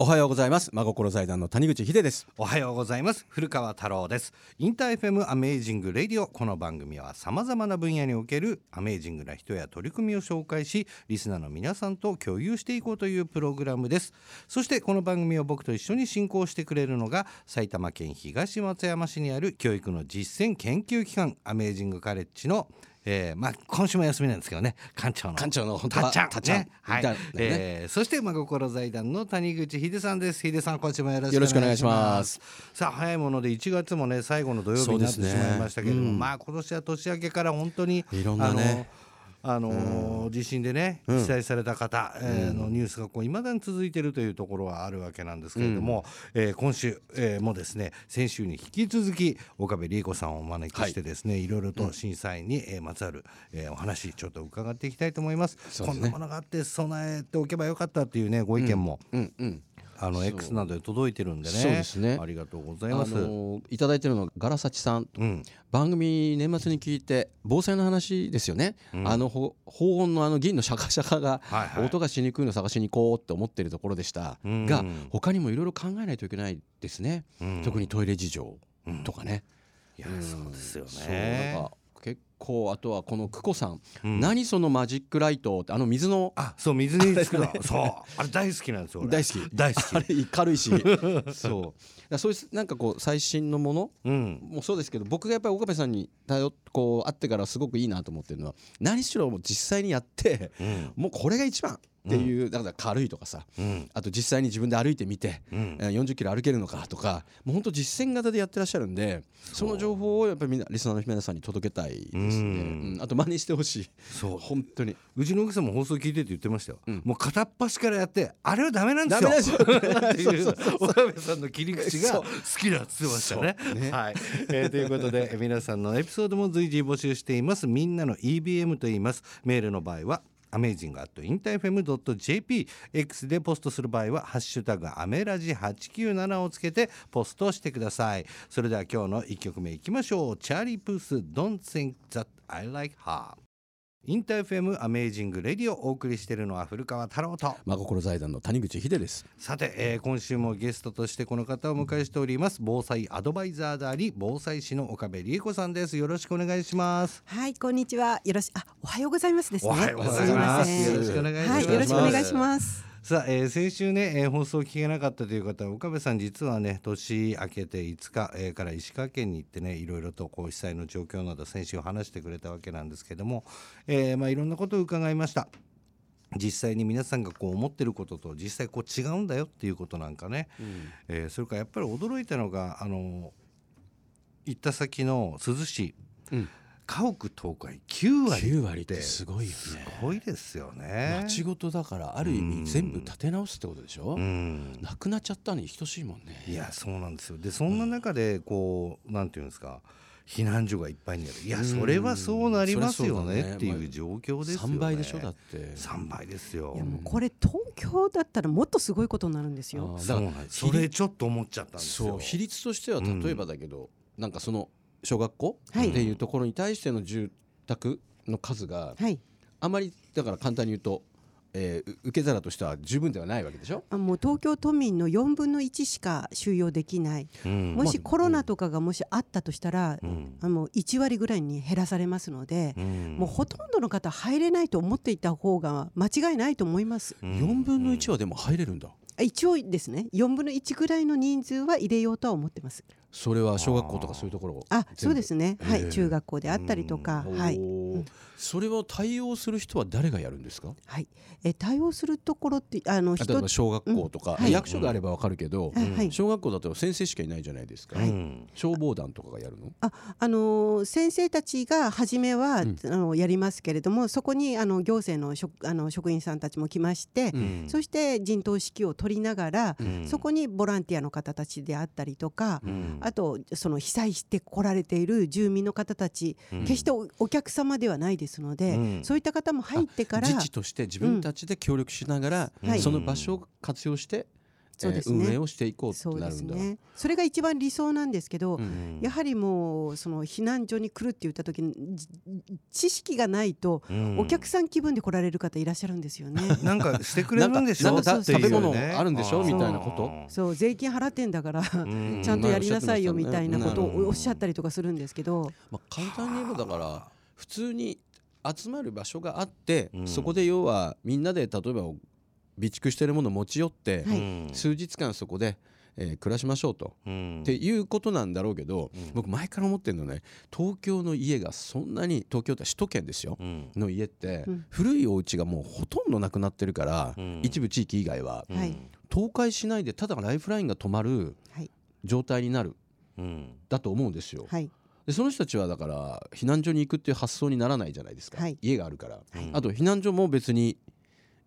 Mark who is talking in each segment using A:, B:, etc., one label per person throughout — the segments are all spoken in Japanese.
A: おはようございます。真心財団の谷口秀です。
B: おはようございます。古川太郎です。インター FM アメージングレディオ。この番組は様々な分野におけるアメージングな人や取り組みを紹介しリスナーの皆さんと共有していこうというプログラムです。そしてこの番組を僕と一緒に進行してくれるのが埼玉県東松山市にある教育の実践研究機関アメージングカレッジのえー、まあ今週も休みなんですけどね。館長の。
A: 館長の
B: たっちゃん。
A: たっちゃん。
B: ね。はい、
A: だね
B: えーそして真心財団の谷口秀さんです。秀さん今週もよろしく
A: お願いします。
B: さあ早いもので1月もね最後の土曜日になってしまいましたけれども、
A: うん。
B: まあ今年は年明けから本当に
A: いろんなね
B: あのあのー地震でね被災された方、えーのニュースがこう未だに続いているというところはあるわけなんですけれども、えー今週、えーもですね先週に引き続き岡部理恵子さんをお招きしてですね、い、ろいろと震災に、えーまつわる、えーお話ちょっと伺っていきたいと思います。こんなものがあって備えておけばよかったっていうねご意見も、あの X などで届いてるんでね。
A: そうですね。
B: ありがとうござい
A: あ
B: ます。
A: のいただいてるのがガラサチさん
B: うん。
A: 番組年末に聞いて防災の話ですよね、あのほ高音のあの銀のシャカシャカが
B: はいはい。
A: 音がしにくいの探しに行こうって思ってるところでした。
B: うん。
A: が他にもいろいろ考えないといけないですね、
B: うん。
A: 特にトイレ事情とかね、
B: いや、
A: ん
B: そうですよ
A: そう
B: ね
A: なんか結構あとはこの久子さん、
B: うん。
A: 何そのマジックライトってあの水の
B: あそう水につくの。そう。あれ大好きなんですよ俺。
A: 大好き。
B: 大好き。
A: あれ軽いし。そう。そういうなんかこう最新のもの？
B: うん。
A: もそうですけど僕がやっぱり岡部さんに頼っこう会ってからすごくいいなと思ってるのは何しろもう実際にやって
B: うん。
A: もうこれが一番っていう、だから軽いとかさ
B: うん。
A: あと実際に自分で歩いてみて、
B: うん。
A: えー40キロ歩けるのかとかもう本当実践型でやってらっしゃるんでその情報をやっぱりみんなリスナーの皆さんに届けたいですね、
B: うん。
A: うん。あと真似してほしい。
B: そう。
A: 本当に。
B: うちの奥さんも放送聞いてて言ってましたよ、
A: ん。
B: もう片っ端からやってあれはダメなんですよ。っていう。岡部さんの切り口が好きだっつってましたね。
A: ね。
B: はい、えーということでえー皆さんのエピソードも随時募集しています。みんなの EBM と言います。メールの場合は amazing.interfm.jp X でポストする場合は「ハッシュタグアメラジ897」をつけてポストしてください。それでは今日の1曲目いきましょう。チャーリー・プース Don't think that I like her インター FM アメージングレディオをお送りしているのは古川太郎と。
A: 真心財団の谷口秀です。
B: さて、えー今週もゲストとしてこの方をお迎えしております。防災アドバイザーであり防災士の岡部理恵子さんです。よろしくお願いします。
C: はい、こんにちは。よろし、あ、おはようございますですね。
B: おはようございます。よろしくお願いします。
C: はい、よろしくお願いします。
B: さあ、えー先週ね、えー放送を聞けなかったという方は岡部さん実はね年明けて5日、えーから石川県に行ってねいろいろとこう被災の状況など先週話してくれたわけなんですけども、えーまあ、いろんなことを伺いました。実際に皆さんがこう思ってることと実際こう違うんだよっていうことなんかね、えーそれからやっぱり驚いたのがあの行った先の珠洲市、
A: うん
B: 家屋倒壊9割
A: 9割ってすごいよね。
B: すごいですよね。
A: 町ごとだからある意
B: うん。
A: 味全部立て直すってことでしょ、
B: うん。
A: なくなっちゃったに等しいもんね。
B: いやそうなんですよ。でそんな中でこうなんていうんですか？避難所がいっぱいにある。いや
A: うん。
B: それはそうなりますよ
A: ね
B: ね。っていう状況ですよね。
A: 3倍でしょ？だって。
B: 3倍ですよ。
C: いや、もうこれ東京だったらもっとすごいことになるんですよ。
A: あー
B: それちょっと思っちゃったんですよ。
A: そう比率としては例えばだけど、なんかその小学校って
C: はい
A: いうところに対しての住宅の数が
C: はい。
A: あまりだから簡単に言うと、えーう受け皿としては十分ではないわけでしょ？
C: あもう東京都民の4分の1しか収容できない、
B: うん。
C: もしコロナとかがもしあったとしたら、
B: うん。
C: あもう1割ぐらいに減らされますので、
B: うん。
C: もうほとんどの方入れないと思っていた方が間違いないと思います。
B: うん。
A: 4分の1はでも入れるんだ。
C: あ一応ですね。4分の1ぐらいの人数は入れようとは思ってます。
A: それは小学校とかそういうところ
C: あそうですね、はい、中学校であったりとか、はい、
A: おー。それを対応する人は誰がやるんですか？
C: はい、え対応するところってあの
A: 例えば
C: 人
A: 小学校とか、
C: うん。はい。
A: 役所があればわかるけど、
C: あはい
A: 小学校だと先生しかいないじゃないですか、
B: うん
A: 消防団とかがやるの？
C: ああのー先生たちが初めは、
A: うん。
C: あのやりますけれどもそこにあの行政の職あの職員さんたちも来まして、
A: うん。
C: そして陣頭指揮を取りながら、
B: うん。
C: そこにボランティアの方たちであったりとか、
B: うん
C: あとその被災して来られている住民の方たち、
B: うん。
C: 決しておお客様ではないですので、
B: うん。
C: そういった方も入ってから
A: 自治として自分たちで協力しながら、その場所を活用して
C: ね。
A: えー運営をしていこうって
C: そう
A: なるんだ。
C: ですね。それが一番理想なんですけど、
A: うん
C: やはりもうその避難所に来るって言った時にじ知識がないと
B: うん。
C: お客さん気分で来られる方いらっしゃるんですよね。
B: なんかしてくれるんでしょ？
A: 食べ物あるんでしょ？みたいなこと？
C: そう。税金払ってんだから
B: うん。
C: ちゃんとやりなさいよみたいなこと
A: うん
C: をおっしゃったりとかするんですけど、
A: まあ、簡単に言えばだから普通に集まる場所があって、
B: うん。
A: そこで要はみんなで例えば備蓄してるものを持ち寄って、数日間そこで、えー暮らしましょうと。
B: うん。
A: っていうことなんだろうけど、
B: うん。
A: 僕前から思ってるのね。東京の家がそんなに東京って首都圏ですよ、
B: うん。
A: の家って、
C: うん。
A: 古いお家がもうほとんどなくなってるから、
B: うん。
A: 一部地域以外は。倒壊しないでただライフラインが止まる
C: はい。
A: 状態になる
B: うん。
A: だと思うんですよ。
C: はい。
A: でその人たちはだから避難所に行くっていう発想にならないじゃないですか、
C: はい。
A: 家があるから、
B: はい。
A: あと避難所も別に、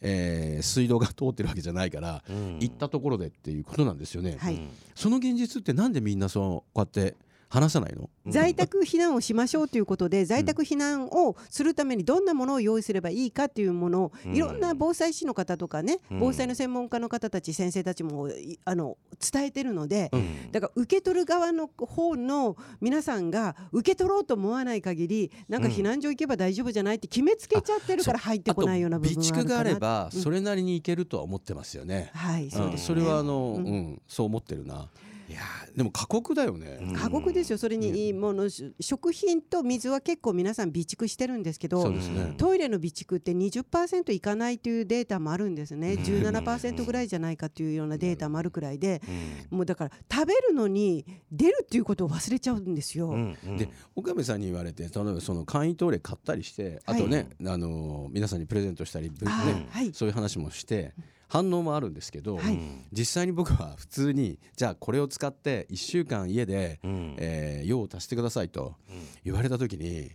A: えー水道が通ってるわけじゃないから、
B: うん。
A: 行ったところでっていうことなんですよね、
C: はい。
B: うん。
A: その現実ってなんでみんなそのこうやって話さないの？
C: 在宅避難をしましょうということで在宅避難をするためにどんなものを用意すればいいかというものを
B: うん。
C: いろんな防災士の方とかね
B: うん。
C: 防災の専門家の方たち先生たちもいあの伝えてるので
B: うん。
C: だから受け取る側の方の皆さんが受け取ろうと思わない限りなんか避難所行けば大丈夫じゃないって決めつけちゃってるから入ってこないような部分はあ
A: 備蓄があれば
C: うん
A: それなりに行けるとは思ってますよね、
C: はいそうです
A: それはあの、
C: う
A: うんん。そう思ってるな。
B: いや
A: でも過酷だよね。
B: うん。
C: 過酷ですよ。それにいいものし食品と水は結構皆さん備蓄してるんですけど
A: ね。
C: トイレの備蓄って20%いかないというデータもあるんですね。
A: うん。
C: 17%ぐらいじゃないかというようなデータもあるくらいで
B: うん。
C: もうだから食べるのに出るっていうことを忘れちゃうんですよ。
B: うんうん。
A: で岡部さんに言われて例えばその簡易トイレ買ったりしてあとね、あの皆さんにプレゼントしたり、ね
C: はい。
A: そういう話もして反応もあるんですけど、
C: はい。
A: 実際に僕は普通にじゃあこれを使って1週間家で、
B: うん。
A: えー用を足してくださいと言われた時に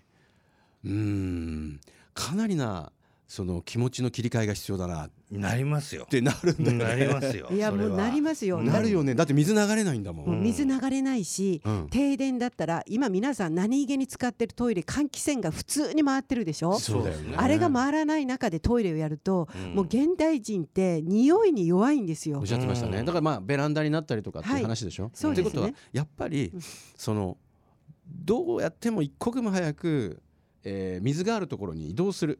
A: うーんかなりなその気持ちの切り替えが必要だなっ
B: な。りますよ。
A: てなるんだよね。
B: なりますよ
C: いやもうなりますよ。
A: なるよね。だって水流れないんだもん。
C: もう水流れないし、
A: うん。
C: 停電だったら今皆さん何気に使ってるトイレ換気扇が普通に回ってるでしょ？
A: そうだよね。
C: あれが回らない中でトイレをやると、
B: うん。
C: もう現代人って匂いに弱いんですよ。
A: おっ。しゃってましたね、
B: うん。
A: だからまあベランダになったりとかっていう
C: はい
A: 話でしょ、
C: そうですね。
A: ってことはやっぱり
C: うん。
A: そのどうやっても一刻も早く、えー水があるところに移動する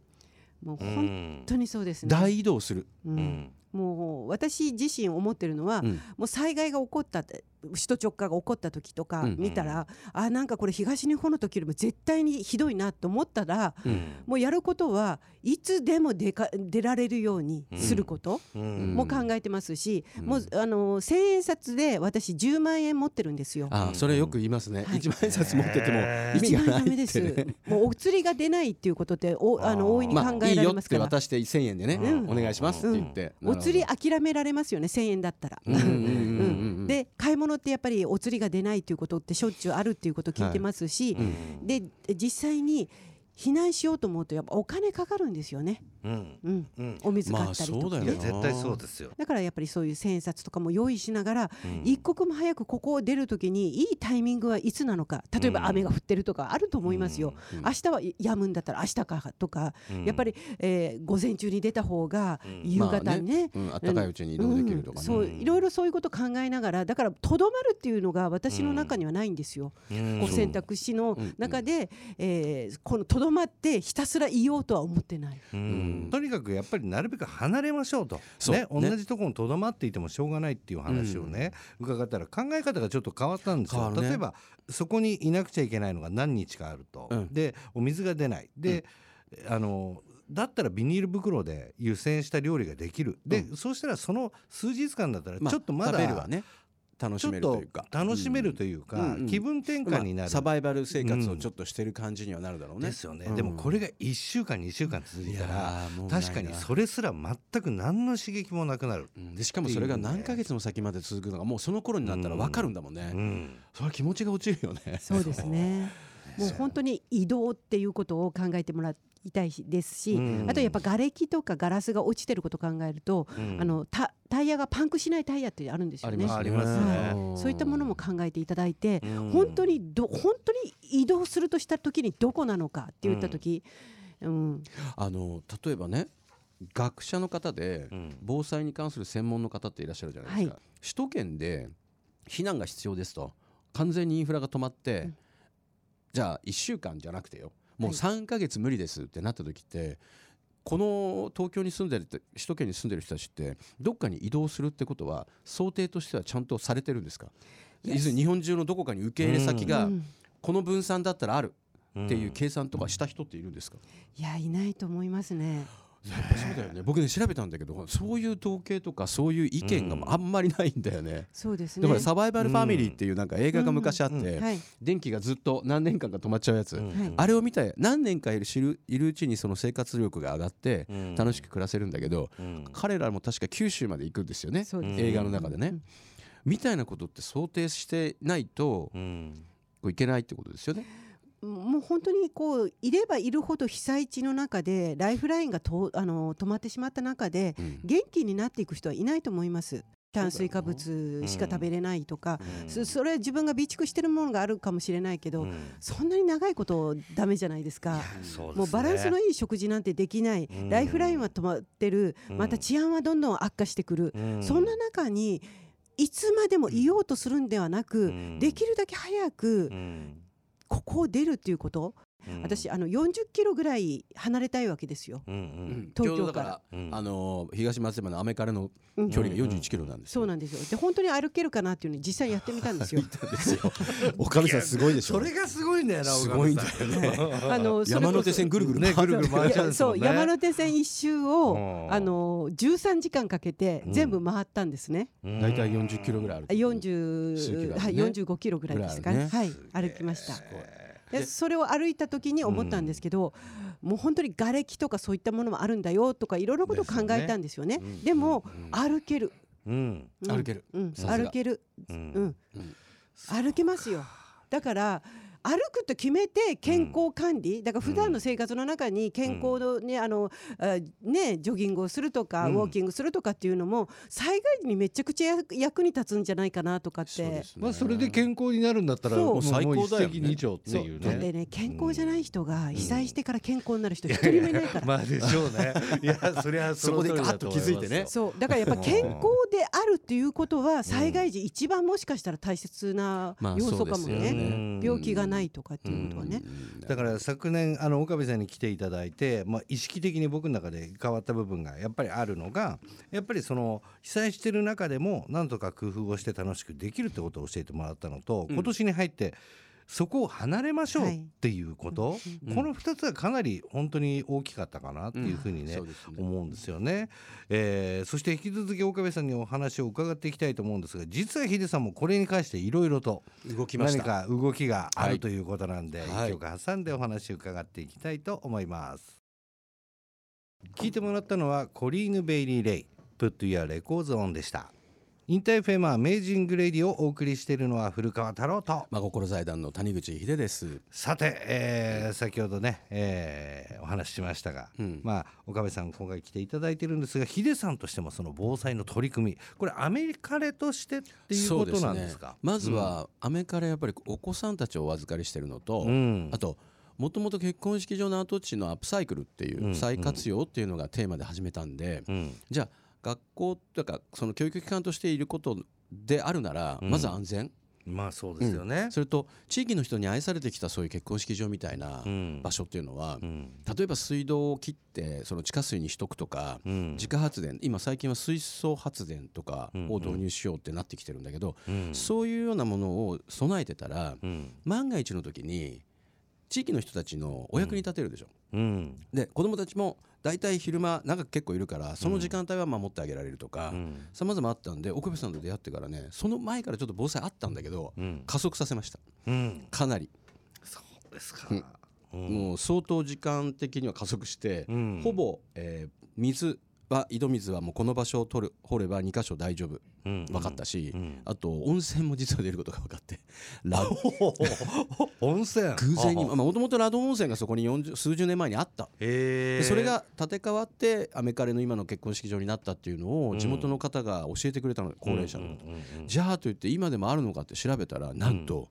C: もう
B: う
C: 本
B: ん
C: 当にそうですね。
A: 大移動する、
C: う
B: うんん
C: もう私自身思ってるのは、
A: うん。
C: もう災害が起こったって首都直下が起こった時とか
A: うん。
C: 見たら、あなんかこれ東日本の時よりも絶対にひどいなと思ったら
A: うん。
C: もうやることはいつでも出か出られるようにすること
B: うん。
C: も考えてますし、
A: うん。
C: もうあの千円札で私10万円持ってるんですよ。
A: ああそれよく言いますね、
C: はい。
A: 一万円札持ってても
B: へー。
A: 意味がない
C: 一番ダメで
A: って、
C: す。
A: ね。。
C: もうお釣りが出ないっていうことっておあの大いに
A: まあいい
C: 考えられ
A: よって
C: ますから。
A: 渡して1000円でね、
B: うん。
A: お願いしますって言って、
C: お釣り諦められますよね。1000円だったら。で買い物ってやっぱりお釣りが出ないっていうことってしょっちゅうあるっていうことを聞いてますし、
A: うん。
C: で実際に避難しようと思うとやっぱお金かかるんですよね、
B: うん。
C: うん、
B: うん。
C: お水買
A: まあ
C: ったりとか、
B: い
A: そうだよな。
B: や絶対そうですよ。
C: だからやっぱりそういう千円札とかも用意しながら、
B: うん。
C: 一刻も早くここを出るときにいいタイミングはいつなのか例えば
B: うん。
C: 雨が降ってるとかあると思いますよ、
A: うん。
C: 明日は止むんだったら明日かとか、
B: うん。
C: やっぱり、えー午前中に出た方が
B: うん。
C: 夕方にね,、
A: うん、あったかいうちに移動できるとかね、
C: うんそう
B: うん。
C: いろいろそういうこと考えながらだからとどまるっていうのが私の中にはないんですよ。
B: うん。
C: こう選択肢の
A: うん。
C: 中で、えーこのとどまってひたすらいようとは思ってない。
B: うん。
A: うん。
B: とにかくやっぱりなるべく離れましょうと。ね同
A: ね
B: じところにとどまっていてもしょうがないっていう話をね、伺ったら考え方がちょっと変わったんですよ、
A: ね。
B: 例えばそこにいなくちゃいけないのが何日かあると、
A: うん。
B: でお水が出ない。で、あのだったらビニール袋で湯煎した料理ができる。で、そうしたらその数日間だったら
A: まあ
B: ちょっとまだ、
A: 食べるはね楽しめるというか。
B: 楽しめるというか、気分転換になる、
A: まあサバイバル生活をちょっとしてる感じにはなるだろうね。
B: ですよね、
A: うん。
B: でもこれが1週間2週間続いたら確かにそれすら全く何の刺激もなくなる、
A: うん。でしかもそれが何ヶ月も先まで続くのがもうその頃になったら分かるんだもんね、
B: うん。
A: それは気持ちが落ちるよね。
C: そうですね。もう本当に移動っていうことを考えてもらいたいですし、
B: うん。
C: あとやっぱ瓦礫とかガラスが落ちてることを考えると、
B: うん。
C: あのタタイヤがパンクしないタイヤってあるんですよね。
B: ありますね。
C: はい。そういったものも考えていただいて、
B: うん。
C: 本当にど本当に移動するとした時にどこなのかって言った時、うん、
A: あの例えばね学者の方で
B: うん。
A: 防災に関する専門の方っていらっしゃるじゃないですか、
C: は
A: 首都圏で避難が必要ですと完全にインフラが止まって、
C: うん。
A: じゃあ1週間じゃなくてよもう
C: はい。
A: 3ヶ月無理ですってなった時ってこの東京に住んでるって首都圏に住んでる人たちってどっかに移動するってことは想定としてはちゃんとされてるんですか
C: ？Yes
A: 要するに日本中のどこかに受け入れ先が
C: うん。
A: この分散だったらある
B: うん
A: っていう計算とかした人っているんですか、
C: いやいないと思いますね。
A: やっぱそうだよね。僕ね調べたんだけどそういう統計とかそういう意見があんまりないんだよね、
C: そうですね。
A: だからサバイバルファミリーっていうなんか映画が昔あって、
B: うん。
C: はい
A: 電気がずっと何年間か止まっちゃうやつ、あれを見た何年かいる知るいるうちにその生活力が上がって
B: うん。
A: 楽しく暮らせるんだけど、
B: うん。
A: 彼らも確か九州まで行くんですよね。映画の中でね、みたいなことって想定してないと
B: うん。
A: こういけないってことですよね。
C: もう本当にこういればいるほど被災地の中でライフラインがとあの止まってしまった中で
A: うん。
C: 元気になっていく人はいないと思います。炭水化物しか食べれないとか、
B: うん。
C: そそれは自分が備蓄してるものがあるかもしれないけど、
B: うん。
C: そんなに長いことダメじゃないですか。
B: ね。
C: もうバランスのいい食事なんてできない、
B: うん。
C: ライフラインは止まってる、
B: うん。
C: また治安はどんどん悪化してくる、
B: うん。
C: そんな中にいつまでもいようとするんではなく、
B: うん。
C: できるだけ早く
B: うん
C: ここを出るっていうこと、
B: うん
C: 私あの40キロぐらい離れたいわけですよ。
B: うんうん
C: 東京から
B: うん
A: あのー東松山のアメカレの
C: うん
A: 距離が41キロなんですよ。
C: そうなんですよで本当に歩けるかなっていうのを実際やってみたんですよ。
A: たんですよ。おかみさんすごいでしょ。
B: それがすごいんだよな
A: すごいんだよね。
C: あの
A: 山手線ぐるぐる
B: ねぐるぐる回っちゃうんです
C: そう
B: もんね
C: 山手線一周を
B: うん
C: あの13時間かけて
B: うん
C: 全部回ったんですね。
B: うん
A: 大体40キロぐらいある
C: あ。40
A: 数キロあるね
C: はい45キロぐらいですかね。
A: ぐ
C: はい歩きました。それを歩いた時に思ったんですけど、もう本当に瓦礫とかそういったものもあるんだよとかいろいろなことを考えたんですよね。
A: ですよね。
C: でも、
A: うん
C: 歩ける、
B: うん。
C: うん。
A: 歩ける。
C: うん、歩ける、
B: う
C: うんん、
A: うん。
C: 歩けますよ。だから歩くと決めて健康管理、だから普段の生活の中に健康のね、あのあねジョギングをするとか、
B: うん。
C: ウォーキングするとかっていうのも災害時にめちゃくちゃ役役に立つんじゃないかなとかって。
A: そうです。ね。
B: まあそれで健康になるんだったら
C: そう。
B: もう
A: 最高だよね。
B: 一石二鳥っていう
C: だって
B: ね。
C: ね健康じゃない人が被災してから健康になる人一人もいないから。
B: まあでしょうね。いやそ りゃ
A: そこでガッと気づいてね。
C: そう。だからやっぱ健康であるっていうことは災害時一番もしかしたら大切な
A: まあ
C: 要素かもね。病気がないとかっていうことはね、
A: うん。
B: だから昨年あの岡部さんに来ていただいて、まあ、意識的に僕の中で変わった部分がやっぱりあるのがやっぱりその被災してる中でもなんとか工夫をして楽しくできるってことを教えてもらったのと、
A: うん。
B: 今年に入ってそこを離れましょう
C: はい。
B: っていうこと、
A: うん。
B: この2つはかなり本当に大きかったかなっていうふうにね,、
A: そうですね
B: 思うんですよね、えーそして引き続き岡部さんにお話を伺っていきたいと思うんですが実はヒデさんもこれに関していろいろと
A: 動きました。
B: 何か動きがあ
A: はい
B: るということなんで、
A: はい。
B: 一曲挟んでお話を伺っていきたいと思います。聞いてもらったのはコリーヌ・ベイリー・レイ Put Your Records On でしたインターフェムアメージング・レディをお送りしているのは古川太郎と。
A: 真心財団の谷口秀です。
B: さて、えー先ほどね、えーお話ししましたが、
A: うん。
B: まあ岡部さん今回来ていただいてるんですがヒデさんとしてもその防災の取り組みこれアメリカレとしてっていうことなんですか？
A: まずはアメカレやっぱりお子さんたちをお預かりしてるのと、
B: うん。
A: あともともと結婚式場の跡地のアップサイクルってい
B: うん
A: う再活用っていうのがテーマで始めたんで、
B: うん。
A: じゃあ学校というかその教育機関としていることであるなら、
B: うん。
A: まず安全。
B: まあそうですよね、
A: それと地域の人に愛されてきたそういう結婚式場みたいな
B: うん。
A: 場所っていうのは、
B: うん。
A: 例えば水道を切ってその地下水にしとくとか、
B: うん。
A: 自家発電今最近は水素発電とか
B: うん
A: を導入しようってなってきてるんだけど、
B: うん。
A: そういうようなものを備えてたら、
B: うん。
A: 万が一の時に地域の人たちのお役に立てるでしょ。
B: うん。
A: で子供たちも大体昼間長く結構いるからその時間帯は守ってあげられるとか
B: うん。
A: さまざまあったんで岡部さんと出会ってからねその前からちょっと防災あったんだけど
B: うん。
A: 加速させました。
B: うん。
A: かなり、
B: そうですか、
A: うん。もう相当時間的には加速して、
B: うん。
A: ほぼ、えー水は井戸水はもうこの場所を取る掘れば2箇所大丈夫。
B: うん
A: 分かったし、
B: うん
A: あと温泉も実は出ることが分かって ラ
B: 温泉？
A: 偶然に
B: あ
A: もともとラド温泉がそこに40数十年前にあった。それが建て替わってアメカレの今の結婚式場になったっていうの
B: うん。
A: を地元の方が教えてくれたの高齢者の、
B: うんうんうんうん。
A: じゃあといって今でもあるのかって調べたらなんと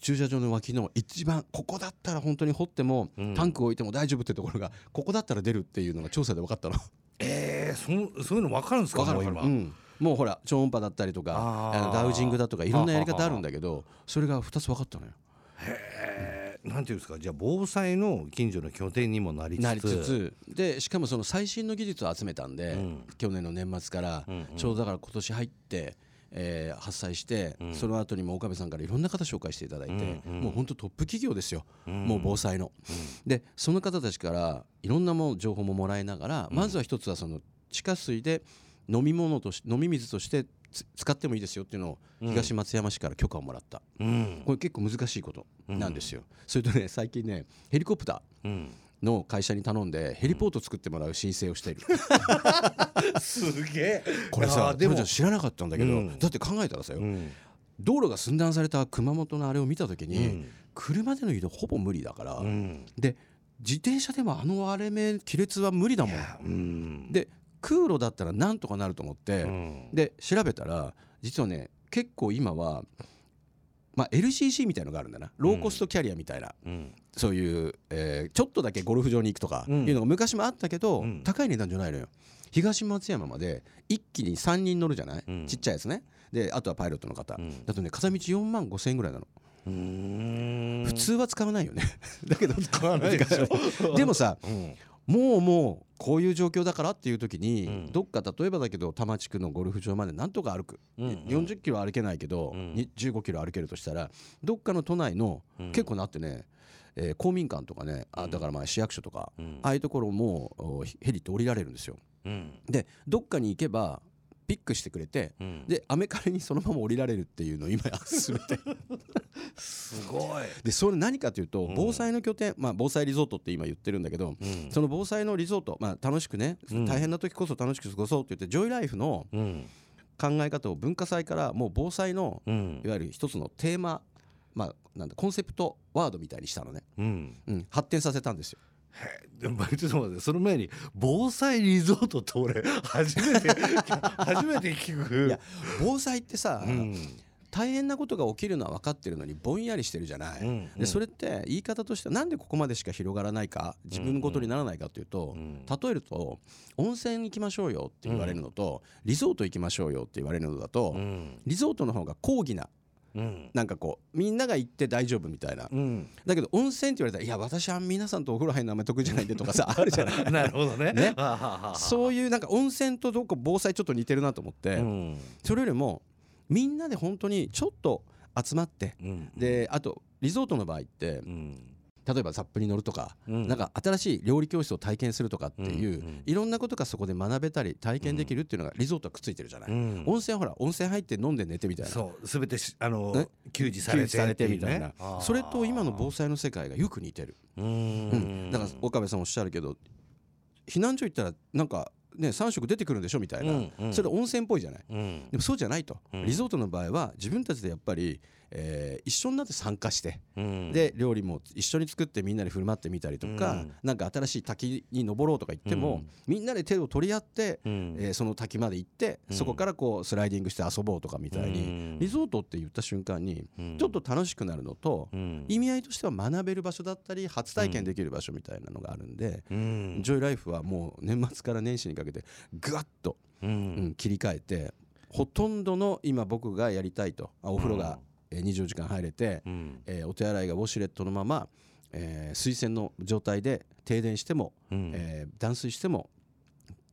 A: 駐車場の脇の一番ここだったら本当に掘っても、
B: うん。
A: タンク置いても大丈夫ってところがここだったら出るっていうのが調査で分かったの。
B: えー、そそういうの分かるんですか？もう今、
A: うんもうほら超音波だったりとか
B: あ
A: のダウジングだとかいろんなやり方あるんだけどそれが2つ分かったのよ。
B: えー。なんていうんですかじゃあ防災の近所の拠点にもなりつつ。
A: なりつつでしかもその最新の技術を集めたんで、
B: うん。
A: 去年の年末から
B: うんうん。
A: ちょうどだから今年入って、えー発災して、
B: うん。
A: その後にも岡部さんからいろんな方紹介していただいて、
B: うんうん。
A: もう本当トップ企業ですよ、
B: うん。
A: もう防災の。でその方たちからいろんなもの情報ももらいながら、まずは一つはその地下水で飲み物とし飲み水としてつ使ってもいいですよっていうのを東松山市から許可をもらった、
B: うん。
A: これ結構難しいことなんですよ、それとね最近ねヘリコプター
B: うん。
A: の会社に頼んでヘリポート作ってもらう申請をしている、
B: すげえ。
A: これさ
B: でも。
A: 知らなかったんだけど、
B: うん。
A: だって考えたらさよ、
B: うん。
A: 道路が寸断された熊本のあれを見た時に、
B: うん。
A: 車での移動ほぼ無理だから、
B: うん。
A: で自転車でもあの割れ目亀裂は無理だもん。
B: うん。
A: で空路だったらなんとかなると思って、
B: うん。
A: で調べたら実はね結構今は、まあ、LCC みたいのがあるんだな。ローコストキャリアみたいな、
B: うん。
A: そういう、えーちょっとだけゴルフ場に行くとか
B: うん。
A: いうのが昔もあったけど、
B: うん。
A: 高い値段じゃないのよ。東松山まで一気に3人乗るじゃない、
B: うん。
A: ちっちゃいやつね。であとはパイロットの方、
B: うん。
A: だとね片道4万5千円ぐらいなの、普通は使わないよね。だけど使
B: わないでしょ。
A: でもさ
B: うん
A: もうもうこういう状況だからっていう時に、
B: うん。
A: どっか例えばだけど多摩地区のゴルフ場までなんとか歩く、
B: うんうん。
A: 40キロ歩けないけど、
B: うん。
A: に15キロ歩けるとしたらどっかの都内の、
B: うん。
A: 結構なってね、えー公民館とかねあ
B: うん。
A: だからまあ市役所とか、
B: うん。
A: ああいうところもおヘリって降りられるんですよ。
B: うん。
A: でどっかに行けばピックしてくれて
B: うん。
A: でアメカレにそのまま降りられるっていうのを 今進めて
B: すごい。
A: でそれ何かというと
B: うん。
A: 防災の拠点、まあ、防災リゾートって今言ってるんだけど、
B: うん。
A: その防災のリゾート、まあ、楽しくね、
B: うん。
A: 大変な時こそ楽しく過ごそうって言ってジョイライフの
B: うん。
A: 考え方を文化祭からもう防災の
B: うん。
A: いわゆる一つのテーマ、まあ、なんだコンセプトワードみたいにしたのね、
B: うん。
A: うん、発展させたんですよ。
B: でもちょっと待ってその前に防災リゾートって俺初めて 初めて聞く。
A: いや防災ってさ、
B: うん。
A: 大変なことが起きるのは分かってるのにぼんやりしてるじゃない、
B: うんうん。
A: でそれって言い方としてはなんでここまでしか広がらないか自分ごとにならないかというと、
B: うん
A: 例えると温泉行きましょうよって言われるのと、リゾート行きましょうよって言われるのだと、
B: うん。
A: リゾートの方が高義な
B: うん。
A: なんかこうみんなが行って大丈夫みたいな、
B: うん。
A: だけど温泉って言われたらいや私は皆さんとお風呂入るのあんまり得意じゃないんでとかさ あるじゃない。
B: なるほどね。
A: ね。そういうなんか温泉とどこ防災ちょっと似てるなと思って、
B: うん。
A: それよりもみんなで本当にちょっと集まって
B: うん。
A: であとリゾートの場合って
B: うん
A: 例えばザップに乗るとか、
B: うん。
A: なんか新しい料理教室を体験するとかっていう、
B: うんうん。
A: いろんなことがそこで学べたり体験できるっていうのがリゾートはくっついてるじゃない、
B: うん。
A: 温泉はほら温泉入って飲んで寝てみたいな。
B: そうすべてしあの
A: ね？
B: 給仕されて
A: 救出されてみたいな。それと今の防災の世界がよく似てる、
B: う
A: うん。
B: ん
A: だから岡部さんおっしゃるけど避難所行ったらなんかね3食出てくるんでしょみたいな、
B: うんうん。
A: それ温泉っぽいじゃない。
B: うん。
A: でもそうじゃないと、
B: うん。
A: リゾートの場合は自分たちでやっぱり、えー一緒になって参加して、
B: うん。
A: で料理も一緒に作ってみんなで振る舞ってみたりとか、
B: うん。
A: なんか新しい滝に登ろうとか言っても、
B: うん。
A: みんなで手を取り合って、
B: うん。
A: えーその滝まで行って、
B: うん。
A: そこからこうスライディングして遊ぼうとかみたいに、
B: うん。
A: リゾートって言った瞬間に
B: うん。
A: ちょっと楽しくなるのと、
B: うん。
A: 意味合いとしては学べる場所だったり初体験できる場所みたいなのがあるんで、
B: うん。
A: ジョイライフはもう年末から年始にかけてぐわっと、
B: う
A: うんん切り替えてほとんどの今僕がやりたいとあお風呂が、えー24時間入れて、
B: うん。
A: えーお手洗いがウォシュレットのまま、えー水洗の状態で停電しても、
B: うん。
A: えー断水しても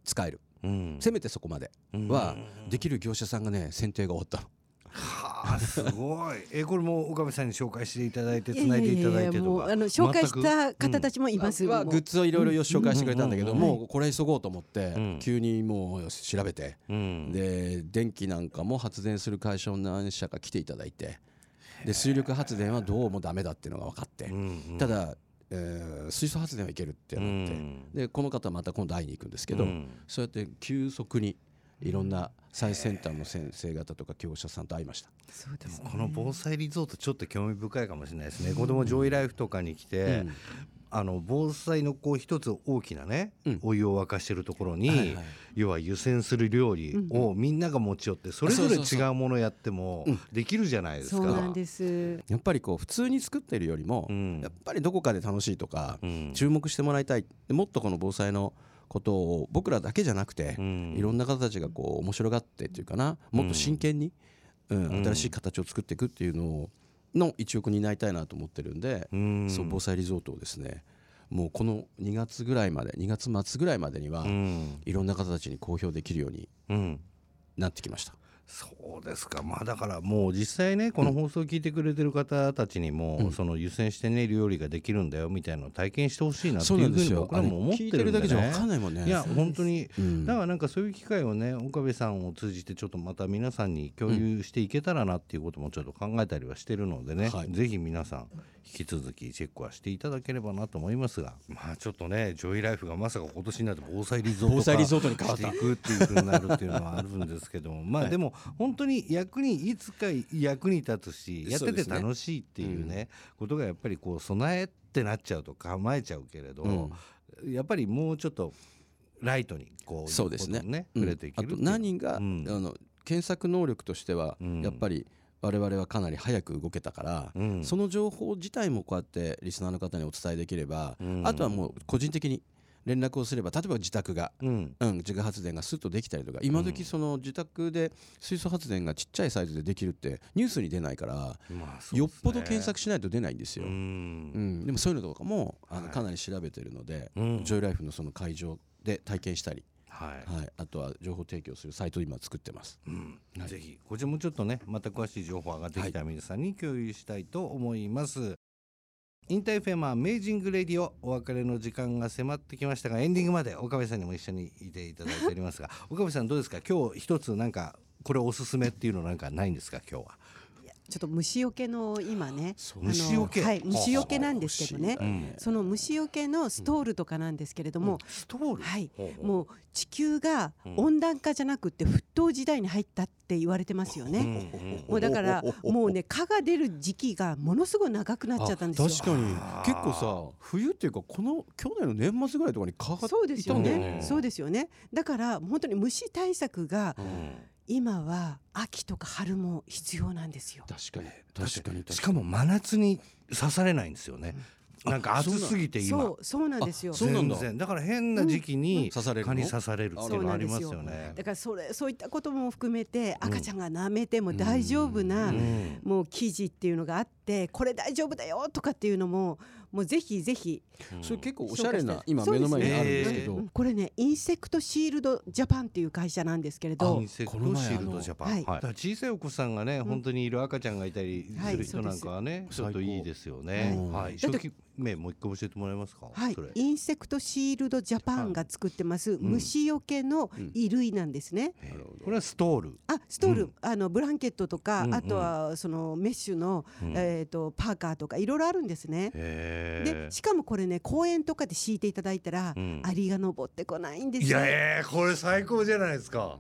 A: 使える。
B: うん。
A: せめてそこまではできる業者さんがね選定が終わったの。
B: はあすごい。えこれも岡部さんに紹介していただいてつないでいただいてとか
C: あの紹介した方たちもいます。
A: は
C: もう
A: グッズをいろいろよし紹介してくれたんだけど、
B: うん
A: もうこれ急ごうと思って、
B: うん。
A: 急にもう調べて、
B: うん。
A: で電気なんかも発電する会社の何社か来ていただいてで水力発電はどうもダメだっていうのが分かって、
B: うん
A: ただ、えー水素発電はいけるってなって、
B: うん。
A: でこの方また今度会いに行くんですけど、
B: うん。
A: そうやって急速にいろんな最先端の先生方とか業者さんと会いました。
C: そうですね。
B: この防災リゾートちょっと興味深いかもしれないですね。子供ジョイライフとかに来て、あの防災のこう一つ大きなね、
A: うん。
B: お湯を沸かしてるところに、
A: はいはい。
B: 要は湯煎する料理をみんなが持ち寄ってそれぞれ違うものやっても
A: うん。
B: できるじゃないですか。
C: そうなんです。
A: やっぱりこう普通に作ってるよりも、
B: うん。
A: やっぱりどこかで楽しいとか、
B: うん。
A: 注目してもらいたい。でもっとこの防災のことを僕らだけじゃなくて、
B: うん。
A: いろんな方たちがこう面白がってっていうかなもっと真剣に、うん
B: うん。
A: 新しい形を作っていくっていうのをの一翼に担いたいなと思ってるんで、
B: うん。
A: そう防災リゾートをですねもうこの2月ぐらいまで2月末ぐらいまでには、
B: うん。
A: いろんな方たちに公表できるように
B: うん。
A: なってきました。
B: そうですか。まあだからもう実際ねこの放送を聞いてくれてる方たちにも、
A: うん。
B: その湯煎してね料理ができるんだよみたいなのを体験してほしいなっていうふうに。僕らも思って
A: あれ聞いて
B: るんで、ね、
A: るだけじゃ分かんないもんね。
B: いや本当に。
A: うん
B: だからなんかそういう機会をね岡部さんを通じてちょっとまた皆さんに共有していけたらなっていうこともちょっと考えたりはしてるのでね、
A: はい。
B: ぜひ皆さん引き続きチェックはしていただければなと思いますが。まあちょっとねジョイライフがまさか今年になって防災リゾート化
A: 防災リゾートに変わっ
B: ていくっていうふうになるっていうのはあるんですけども。まあでも本当に役にいつか役に立つしやってて楽しいっていうねことがやっぱりこう備えってなっちゃうと構えちゃうけれど、やっぱりもうちょっとライトにこう
A: そうですね。
B: ね
A: うん。
B: 触れていけ
A: あと
B: るっていう。
A: 何が、
B: うん。
A: あの検索能力としては、
B: うん。
A: やっぱり我々はかなり早く動けたから、
B: うん。
A: その情報自体もこうやってリスナーの方にお伝えできれば、
B: うん。
A: あとはもう個人的に連絡をすれば例えば自宅が、
B: うん。
A: うん、自家発電がスッとできたりとか今時その自宅で水素発電がちっちゃいサイズでできるってニュースに出ないから、
B: まあね。
A: よっぽど検索しないと出ないんですよ。
B: う
A: うん
B: ん。
A: でもそういうのとかもあの
B: はい。
A: かなり調べてるので、
B: うん。
A: ジョイライフのその会場で体験したり、
B: はい。
A: はい、あとは情報提供するサイトを今作ってます。
B: うん。
A: はい。
B: ぜひこちらもちょっとねまた詳しい情報上がってきたら皆さんに共有したいと思います、インター FM アメイジングレディオお別れの時間が迫ってきましたがエンディングまで岡部さんにも一緒にいていただいておりますが岡部さんどうですか？今日一つなんかこれおすすめっていうのなんかないんですか？今日は
C: ちょっと虫除けの今ね
B: 虫除け。
C: はい虫除けなんですけどね。その虫除けのストールとかなんですけれども、
B: ストール？
C: はい。もう地球が
B: うん。
C: 温暖化じゃなくて沸騰時代に入ったって言われてますよね。もうだからもうね蚊が出る時期がものすごい長くなっちゃったんですよ。
A: 確かに。結構さ冬っていうかこの去年の年末ぐらいとかに蚊が
C: そうですよ
A: いたんだよ
C: ね
A: ね。
C: そうですよね。だから本当に虫対策が
B: うん
C: 今は秋とか春も必要なんですよ。
A: 確かに。確かに
B: しかも真夏に刺されないんですよね、なんか暑すぎて今。
C: そうそうなんですよ。
A: あ。そうなんだ。
B: 全然。だから変な時期に
A: 刺され
B: 蚊に刺されるっていうのがありますよね。
C: だからそれそういったことも含めて赤ちゃんが舐めても大丈夫な、
B: うん。
C: もう記事っていうのがあってこれ大丈夫だよとかっていうのももうぜひぜひ、
A: それ結構おしゃれな今目の前にあるんですけど。
C: うん。これねインセクトシールドジャパンっていう会社なんですけれど、イ
B: ンセクト
A: この前
B: シールドジャパン、はい。小さいお子さんがね、本当にいる赤ちゃんがいたり
C: はい。
B: する人なんかはね、ちょっといいですよね。
A: はい。
B: はい、商品名もう一回教えてもらえますか？
C: はい。インセクトシールドジャパンが作ってます
B: ん
C: 虫除けの
A: うん
C: 衣類なんですね。
B: えー
A: なるほど
B: これはストール。
C: あストール、
B: うん。
C: あのブランケットとか、
B: うん。
C: あとはそのメッシュの、
B: うん
C: えー、とパーカーとかいろいろあるんですね。
B: へ
C: でしかもこれね公園とかで敷いていただいたら、
B: うん
C: アリが登ってこないんですよ。
B: いやえー、これ最高じゃないですか。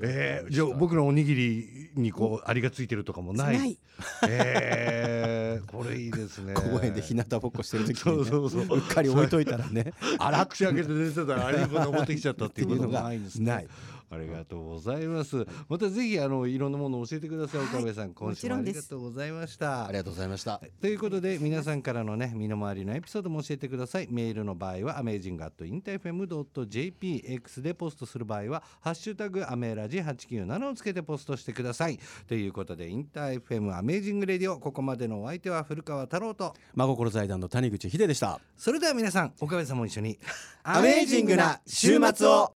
B: えー、じゃあ僕のおにぎりにこうアリがついてるとかもない？
C: ない
B: えー、これいいですね。
A: 公園で日向ぼっこしてる時
B: そう
A: にね
B: そうそう。
A: うっかり置いといたらね
B: あら口開けて寝てたらアリが登ってきちゃったっていうことがないんですね。
A: ない
B: ありがとうございます。またぜひあのいろんなものを教えてください、
C: はい。
B: 岡部さん。今週もありがとうございました。
A: あり。がとうございました。
B: ということで皆さんからのね身の回りのエピソードも教えてください。メールの場合は amazing.intfm.jpx でポストする場合は「ハッシュタグアメラジ897」をつけてポストしてください。ということでインター FM アメージングレディオここまでのお相手は古川太郎と
A: 真心財団の谷口秀でした。
B: それでは皆さん岡部さんも一緒に
A: アメージングな週末を